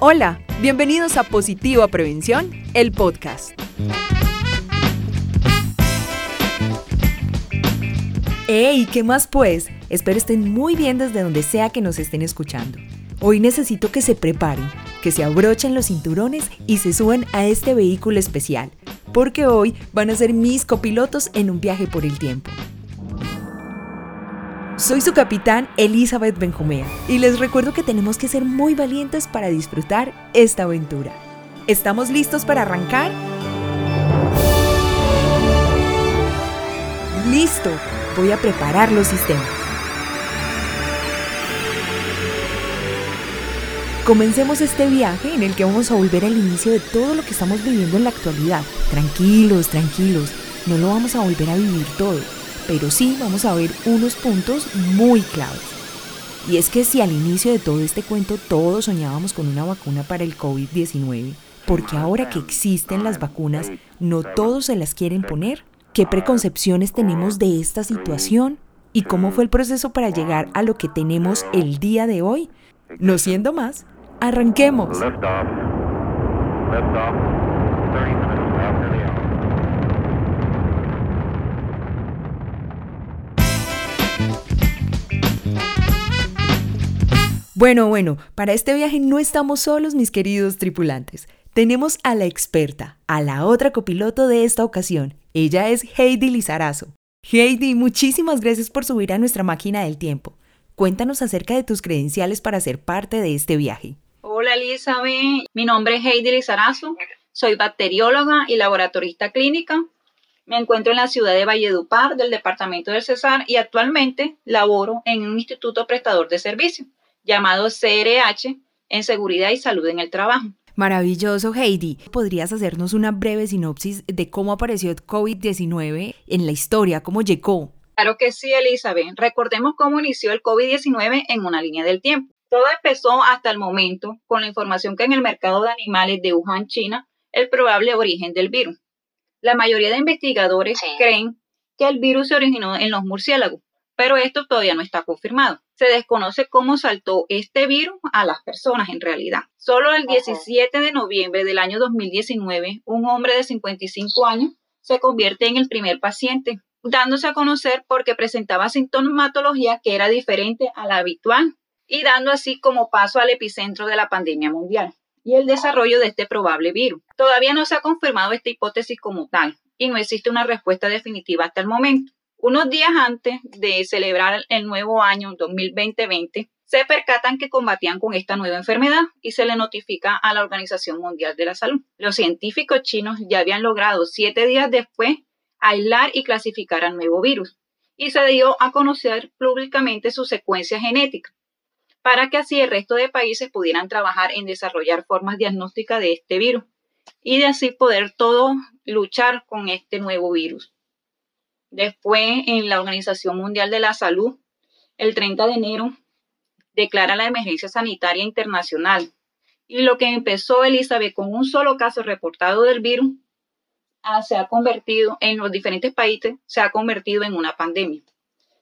Hola, bienvenidos a Positiva Prevención, el podcast. ¡Ey! ¿Qué más pues? Espero estén muy bien desde donde sea que nos estén escuchando. Hoy necesito que se preparen, que se abrochen los cinturones y se suban a este vehículo especial, porque hoy van a ser mis copilotos en un viaje por el tiempo. Soy su capitán Elizabeth Benjumea y les recuerdo que tenemos que ser muy valientes para disfrutar esta aventura. ¿Estamos listos para arrancar? Listo, voy a preparar los sistemas. Comencemos este viaje en el que vamos a volver al inicio de todo lo que estamos viviendo en la actualidad. Tranquilos, tranquilos, no lo vamos a volver a vivir todo pero sí vamos a ver unos puntos muy claves. Y es que si al inicio de todo este cuento todos soñábamos con una vacuna para el COVID-19, porque ahora que existen las vacunas, no todos se las quieren poner. ¿Qué preconcepciones tenemos de esta situación? ¿Y cómo fue el proceso para llegar a lo que tenemos el día de hoy? No siendo más, arranquemos. Bueno, bueno, para este viaje no estamos solos, mis queridos tripulantes. Tenemos a la experta, a la otra copiloto de esta ocasión. Ella es Heidi Lizarazo. Heidi, muchísimas gracias por subir a nuestra máquina del tiempo. Cuéntanos acerca de tus credenciales para ser parte de este viaje. Hola Elizabeth, mi nombre es Heidi Lizarazo, soy bacterióloga y laboratorista clínica. Me encuentro en la ciudad de Valledupar, del departamento del Cesar, y actualmente laboro en un instituto prestador de servicio llamado CRH en Seguridad y Salud en el Trabajo. Maravilloso, Heidi. ¿Podrías hacernos una breve sinopsis de cómo apareció el COVID-19 en la historia, cómo llegó? Claro que sí, Elizabeth. Recordemos cómo inició el COVID-19 en una línea del tiempo. Todo empezó hasta el momento con la información que en el mercado de animales de Wuhan, China, el probable origen del virus. La mayoría de investigadores creen que el virus se originó en los murciélagos, pero esto todavía no está confirmado. Se desconoce cómo saltó este virus a las personas en realidad. Solo el 17 de noviembre del año 2019, un hombre de 55 años se convierte en el primer paciente, dándose a conocer porque presentaba sintomatología que era diferente a la habitual y dando así como paso al epicentro de la pandemia mundial y el desarrollo de este probable virus. Todavía no se ha confirmado esta hipótesis como tal y no existe una respuesta definitiva hasta el momento. Unos días antes de celebrar el nuevo año 2020, se percatan que combatían con esta nueva enfermedad y se le notifica a la Organización Mundial de la Salud. Los científicos chinos ya habían logrado siete días después aislar y clasificar al nuevo virus y se dio a conocer públicamente su secuencia genética para que así el resto de países pudieran trabajar en desarrollar formas diagnósticas de este virus y de así poder todos luchar con este nuevo virus. Después, en la Organización Mundial de la Salud, el 30 de enero, declara la emergencia sanitaria internacional. Y lo que empezó Elizabeth con un solo caso reportado del virus, ah, se ha convertido en los diferentes países, se ha convertido en una pandemia.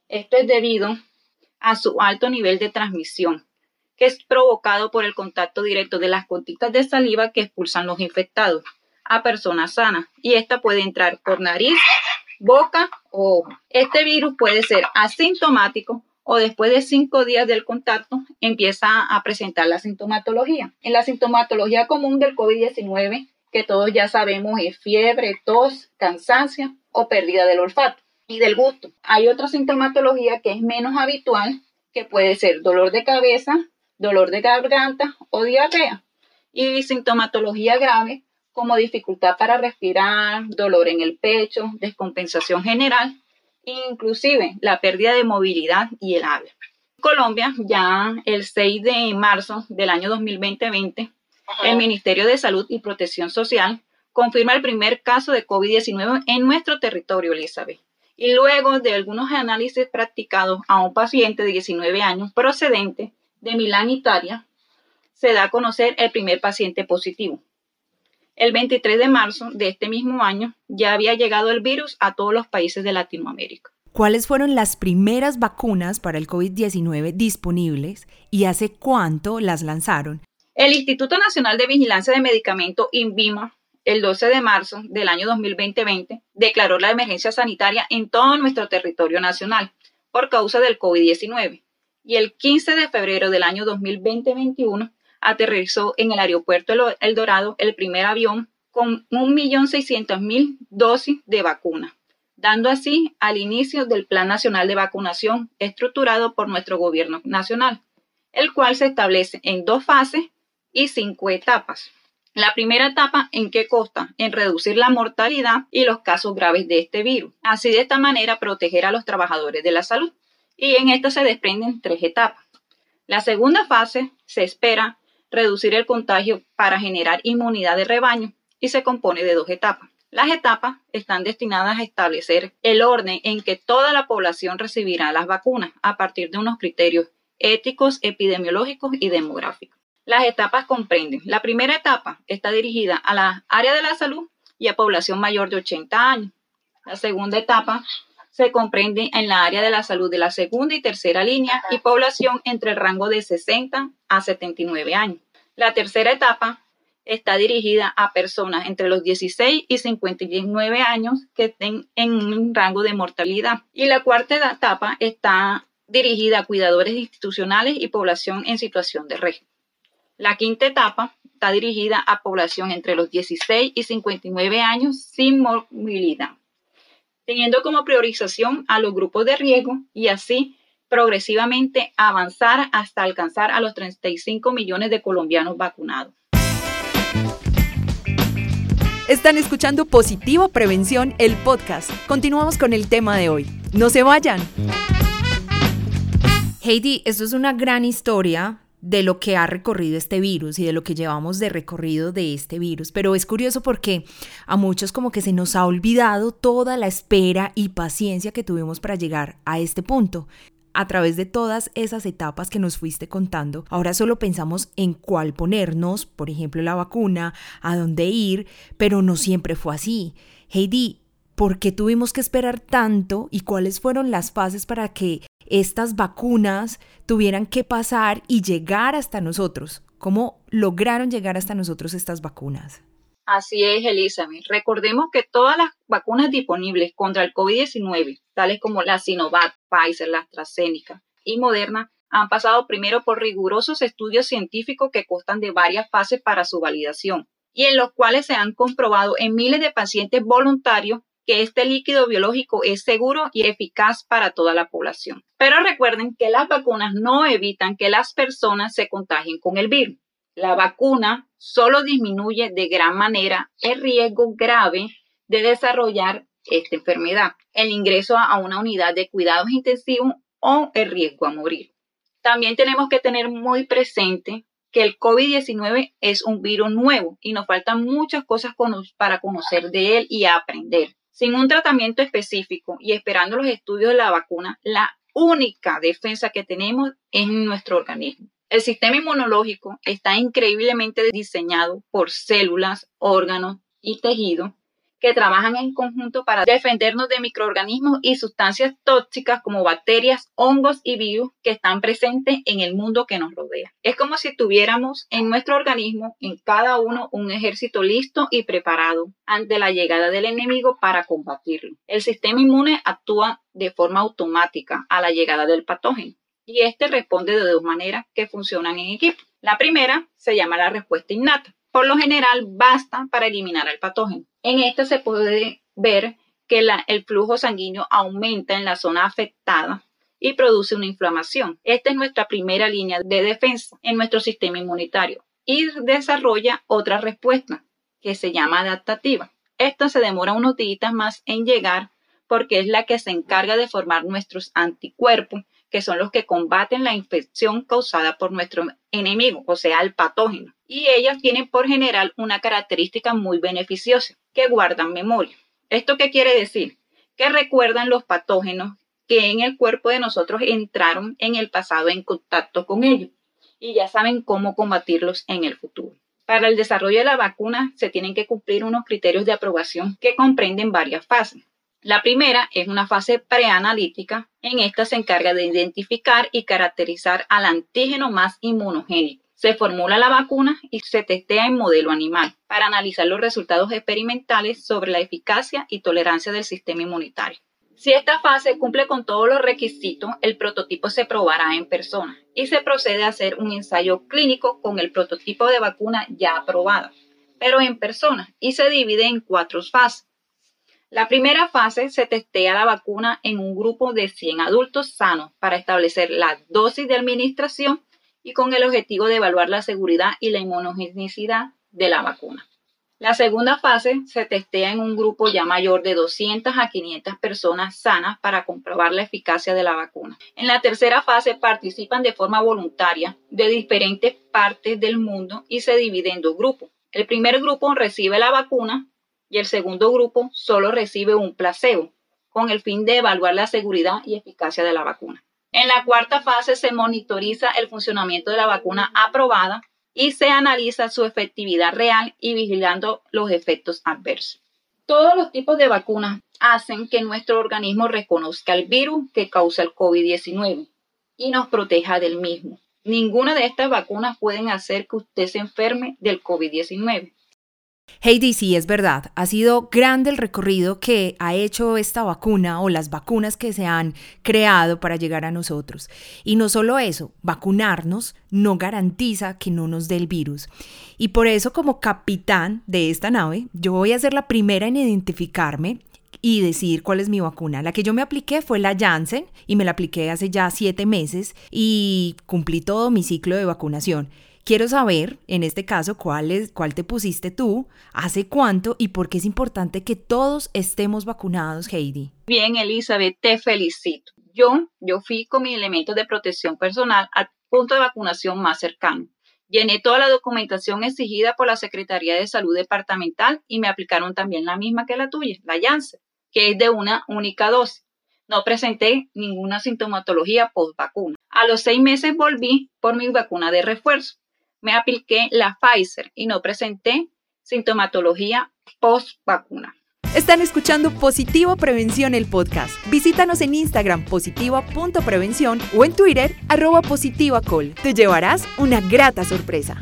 Esto es debido a su alto nivel de transmisión, que es provocado por el contacto directo de las gotitas de saliva que expulsan los infectados a personas sanas. Y esta puede entrar por nariz, boca o ojo. Este virus puede ser asintomático o después de cinco días del contacto empieza a presentar la sintomatología. En la sintomatología común del COVID-19, que todos ya sabemos es fiebre, tos, cansancio o pérdida del olfato y del gusto. Hay otra sintomatología que es menos habitual, que puede ser dolor de cabeza, dolor de garganta o diarrea. Y sintomatología grave como dificultad para respirar, dolor en el pecho, descompensación general, inclusive la pérdida de movilidad y el habla. Colombia, ya el 6 de marzo del año 2020, el Ministerio de Salud y Protección Social confirma el primer caso de COVID-19 en nuestro territorio, Elizabeth. Y luego de algunos análisis practicados a un paciente de 19 años procedente de Milán, Italia, se da a conocer el primer paciente positivo. El 23 de marzo de este mismo año ya había llegado el virus a todos los países de Latinoamérica. ¿Cuáles fueron las primeras vacunas para el COVID-19 disponibles y hace cuánto las lanzaron? El Instituto Nacional de Vigilancia de Medicamentos, INVIMA, el 12 de marzo del año 2020, declaró la emergencia sanitaria en todo nuestro territorio nacional por causa del COVID-19. Y el 15 de febrero del año 2020-21 aterrizó en el aeropuerto El Dorado el primer avión con 1.600.000 dosis de vacuna, dando así al inicio del Plan Nacional de Vacunación estructurado por nuestro gobierno nacional, el cual se establece en dos fases y cinco etapas. La primera etapa, ¿en qué consta? En reducir la mortalidad y los casos graves de este virus. Así de esta manera proteger a los trabajadores de la salud. Y en esta se desprenden tres etapas. La segunda fase se espera reducir el contagio para generar inmunidad de rebaño y se compone de dos etapas. Las etapas están destinadas a establecer el orden en que toda la población recibirá las vacunas a partir de unos criterios éticos, epidemiológicos y demográficos. Las etapas comprenden. La primera etapa está dirigida a la área de la salud y a población mayor de 80 años. La segunda etapa se comprende en la área de la salud de la segunda y tercera línea y población entre el rango de 60 a 79 años. La tercera etapa está dirigida a personas entre los 16 y 59 años que estén en un rango de mortalidad. Y la cuarta etapa está dirigida a cuidadores institucionales y población en situación de riesgo. La quinta etapa está dirigida a población entre los 16 y 59 años sin movilidad, teniendo como priorización a los grupos de riesgo y así progresivamente avanzar hasta alcanzar a los 35 millones de colombianos vacunados. Están escuchando Positivo Prevención, el podcast. Continuamos con el tema de hoy. No se vayan. Heidi, esto es una gran historia de lo que ha recorrido este virus y de lo que llevamos de recorrido de este virus. Pero es curioso porque a muchos como que se nos ha olvidado toda la espera y paciencia que tuvimos para llegar a este punto. A través de todas esas etapas que nos fuiste contando, ahora solo pensamos en cuál ponernos, por ejemplo la vacuna, a dónde ir, pero no siempre fue así. Heidi, ¿por qué tuvimos que esperar tanto y cuáles fueron las fases para que estas vacunas tuvieran que pasar y llegar hasta nosotros. ¿Cómo lograron llegar hasta nosotros estas vacunas? Así es, Elizabeth. Recordemos que todas las vacunas disponibles contra el COVID-19, tales como la Sinovac, Pfizer, la AstraZeneca y Moderna, han pasado primero por rigurosos estudios científicos que constan de varias fases para su validación y en los cuales se han comprobado en miles de pacientes voluntarios que este líquido biológico es seguro y eficaz para toda la población. Pero recuerden que las vacunas no evitan que las personas se contagien con el virus. La vacuna solo disminuye de gran manera el riesgo grave de desarrollar esta enfermedad, el ingreso a una unidad de cuidados intensivos o el riesgo a morir. También tenemos que tener muy presente que el COVID-19 es un virus nuevo y nos faltan muchas cosas para conocer de él y aprender. Sin un tratamiento específico y esperando los estudios de la vacuna, la única defensa que tenemos es nuestro organismo. El sistema inmunológico está increíblemente diseñado por células, órganos y tejidos que trabajan en conjunto para defendernos de microorganismos y sustancias tóxicas como bacterias, hongos y virus que están presentes en el mundo que nos rodea. Es como si tuviéramos en nuestro organismo, en cada uno, un ejército listo y preparado ante la llegada del enemigo para combatirlo. El sistema inmune actúa de forma automática a la llegada del patógeno y este responde de dos maneras que funcionan en equipo. La primera se llama la respuesta innata por lo general basta para eliminar al patógeno. En esta se puede ver que el flujo sanguíneo aumenta en la zona afectada y produce una inflamación. Esta es nuestra primera línea de defensa en nuestro sistema inmunitario y desarrolla otra respuesta que se llama adaptativa. Esta se demora unos días más en llegar porque es la que se encarga de formar nuestros anticuerpos, que son los que combaten la infección causada por nuestro enemigo, o sea, el patógeno y ellas tienen por general una característica muy beneficiosa, que guardan memoria. ¿Esto qué quiere decir? Que recuerdan los patógenos que en el cuerpo de nosotros entraron en el pasado en contacto con ellos y ya saben cómo combatirlos en el futuro. Para el desarrollo de la vacuna se tienen que cumplir unos criterios de aprobación que comprenden varias fases. La primera es una fase preanalítica. En esta se encarga de identificar y caracterizar al antígeno más inmunogénico Se formula la vacuna y se testea en modelo animal para analizar los resultados experimentales sobre la eficacia y tolerancia del sistema inmunitario. Si esta fase cumple con todos los requisitos, el prototipo se probará en persona y se procede a hacer un ensayo clínico con el prototipo de vacuna ya aprobado, pero en persona y se divide en cuatro fases. La primera fase se testea la vacuna en un grupo de 100 adultos sanos para establecer la dosis de administración y con el objetivo de evaluar la seguridad y la inmunogenicidad de la vacuna. La segunda fase se testea en un grupo ya mayor de 200 a 500 personas sanas para comprobar la eficacia de la vacuna. En la tercera fase participan de forma voluntaria de diferentes partes del mundo y se divide en dos grupos. El primer grupo recibe la vacuna y el segundo grupo solo recibe un placebo con el fin de evaluar la seguridad y eficacia de la vacuna. En la cuarta fase se monitoriza el funcionamiento de la vacuna aprobada y se analiza su efectividad real y vigilando los efectos adversos. Todos los tipos de vacunas hacen que nuestro organismo reconozca el virus que causa el COVID-19 y nos proteja del mismo. Ninguna de estas vacunas pueden hacer que usted se enferme del COVID-19. Heidi, sí, es verdad. Ha sido grande el recorrido que ha hecho esta vacuna o las vacunas que se han creado para llegar a nosotros. Y no solo eso, vacunarnos no garantiza que no nos dé el virus. Y por eso, como capitán de esta nave, yo voy a ser la primera en identificarme y decir cuál es mi vacuna. La que yo me apliqué fue la Janssen y me la apliqué hace ya siete meses y cumplí todo mi ciclo de vacunación. Quiero saber, en este caso, cuál, cuál te pusiste tú, hace cuánto y por qué es importante que todos estemos vacunados, Heidi. Bien, Elizabeth, te felicito. Yo, yo fui con mis elementos de protección personal al punto de vacunación más cercano. Llené toda la documentación exigida por la Secretaría de Salud Departamental y me aplicaron también la misma que la tuya, la Janssen, que es de una única dosis. No presenté ninguna sintomatología post vacuna. A los seis meses volví por mi vacuna de refuerzo me apliqué la Pfizer y no presenté sintomatología post vacuna. Están escuchando Positivo Prevención el podcast. Visítanos en Instagram positiva.prevención o en Twitter arroba positivacol. Te llevarás una grata sorpresa.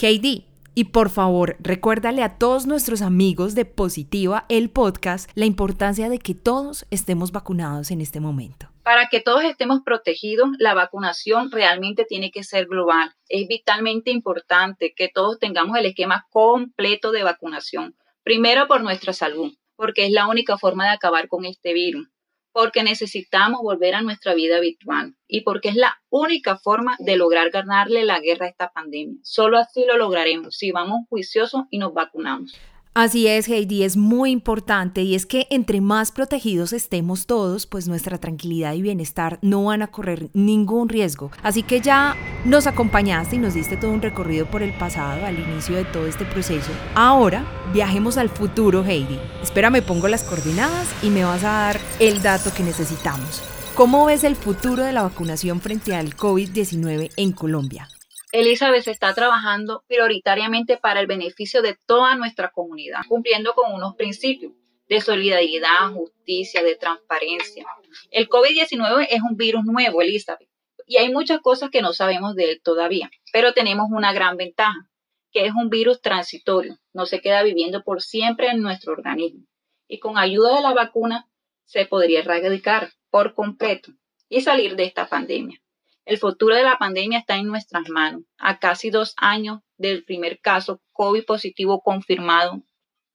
Heidi, y por favor, recuérdale a todos nuestros amigos de Positiva el podcast la importancia de que todos estemos vacunados en este momento. Para que todos estemos protegidos, la vacunación realmente tiene que ser global. Es vitalmente importante que todos tengamos el esquema completo de vacunación. Primero por nuestra salud, porque es la única forma de acabar con este virus porque necesitamos volver a nuestra vida habitual y porque es la única forma de lograr ganarle la guerra a esta pandemia. Solo así lo lograremos si vamos juiciosos y nos vacunamos. Así es, Heidi, es muy importante y es que entre más protegidos estemos todos, pues nuestra tranquilidad y bienestar no van a correr ningún riesgo. Así que ya nos acompañaste y nos diste todo un recorrido por el pasado al inicio de todo este proceso. Ahora viajemos al futuro, Heidi. Espera, me pongo las coordenadas y me vas a dar el dato que necesitamos. ¿Cómo ves el futuro de la vacunación frente al COVID-19 en Colombia? Elizabeth está trabajando prioritariamente para el beneficio de toda nuestra comunidad, cumpliendo con unos principios de solidaridad, justicia, de transparencia. El COVID-19 es un virus nuevo, Elizabeth, y hay muchas cosas que no sabemos de él todavía, pero tenemos una gran ventaja, que es un virus transitorio, no se queda viviendo por siempre en nuestro organismo. Y con ayuda de la vacuna se podría erradicar por completo y salir de esta pandemia. El futuro de la pandemia está en nuestras manos. A casi dos años del primer caso COVID positivo confirmado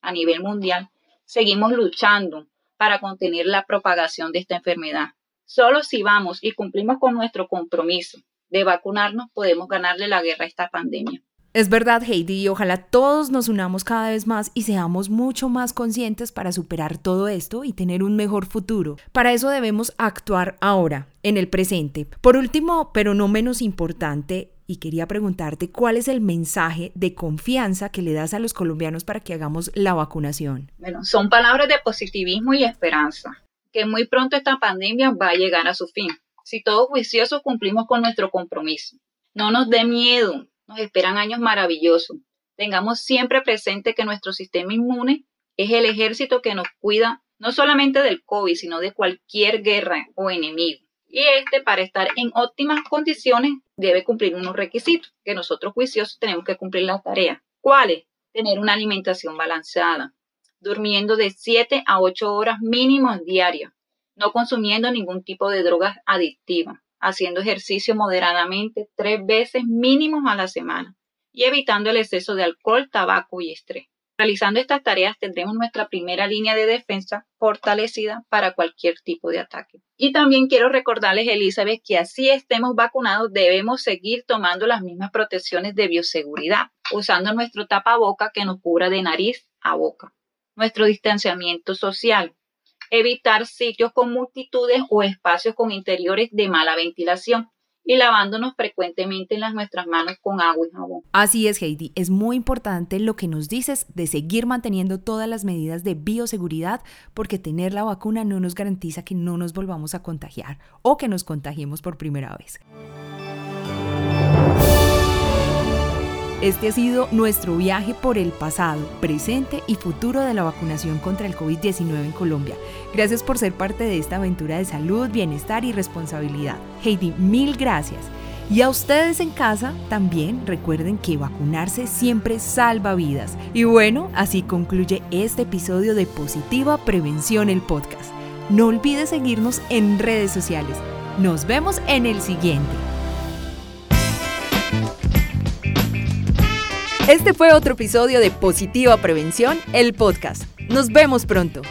a nivel mundial, seguimos luchando para contener la propagación de esta enfermedad. Solo si vamos y cumplimos con nuestro compromiso de vacunarnos podemos ganarle la guerra a esta pandemia. Es verdad, Heidi, y ojalá todos nos unamos cada vez más y seamos mucho más conscientes para superar todo esto y tener un mejor futuro. Para eso debemos actuar ahora, en el presente. Por último, pero no menos importante, y quería preguntarte cuál es el mensaje de confianza que le das a los colombianos para que hagamos la vacunación. Bueno, son palabras de positivismo y esperanza, que muy pronto esta pandemia va a llegar a su fin. Si todos juiciosos cumplimos con nuestro compromiso. No nos dé miedo, nos esperan años maravillosos. Tengamos siempre presente que nuestro sistema inmune es el ejército que nos cuida no solamente del COVID, sino de cualquier guerra o enemigo. Y este, para estar en óptimas condiciones, debe cumplir unos requisitos que nosotros juiciosos tenemos que cumplir la tarea. ¿Cuáles? Tener una alimentación balanceada, durmiendo de 7 a 8 horas mínimos diarias, no consumiendo ningún tipo de drogas adictivas, haciendo ejercicio moderadamente tres veces mínimos a la semana y evitando el exceso de alcohol, tabaco y estrés. Realizando estas tareas tendremos nuestra primera línea de defensa fortalecida para cualquier tipo de ataque. Y también quiero recordarles, Elizabeth, que así estemos vacunados, debemos seguir tomando las mismas protecciones de bioseguridad, usando nuestro tapaboca que nos cubra de nariz a boca, nuestro distanciamiento social, evitar sitios con multitudes o espacios con interiores de mala ventilación y lavándonos frecuentemente en las nuestras manos con agua y jabón. Así es, Heidi. Es muy importante lo que nos dices de seguir manteniendo todas las medidas de bioseguridad porque tener la vacuna no nos garantiza que no nos volvamos a contagiar o que nos contagiemos por primera vez. Este ha sido nuestro viaje por el pasado, presente y futuro de la vacunación contra el COVID-19 en Colombia. Gracias por ser parte de esta aventura de salud, bienestar y responsabilidad. Heidi, mil gracias. Y a ustedes en casa también recuerden que vacunarse siempre salva vidas. Y bueno, así concluye este episodio de Positiva Prevención el podcast. No olvides seguirnos en redes sociales. Nos vemos en el siguiente. Este fue otro episodio de Positiva Prevención, el podcast. Nos vemos pronto.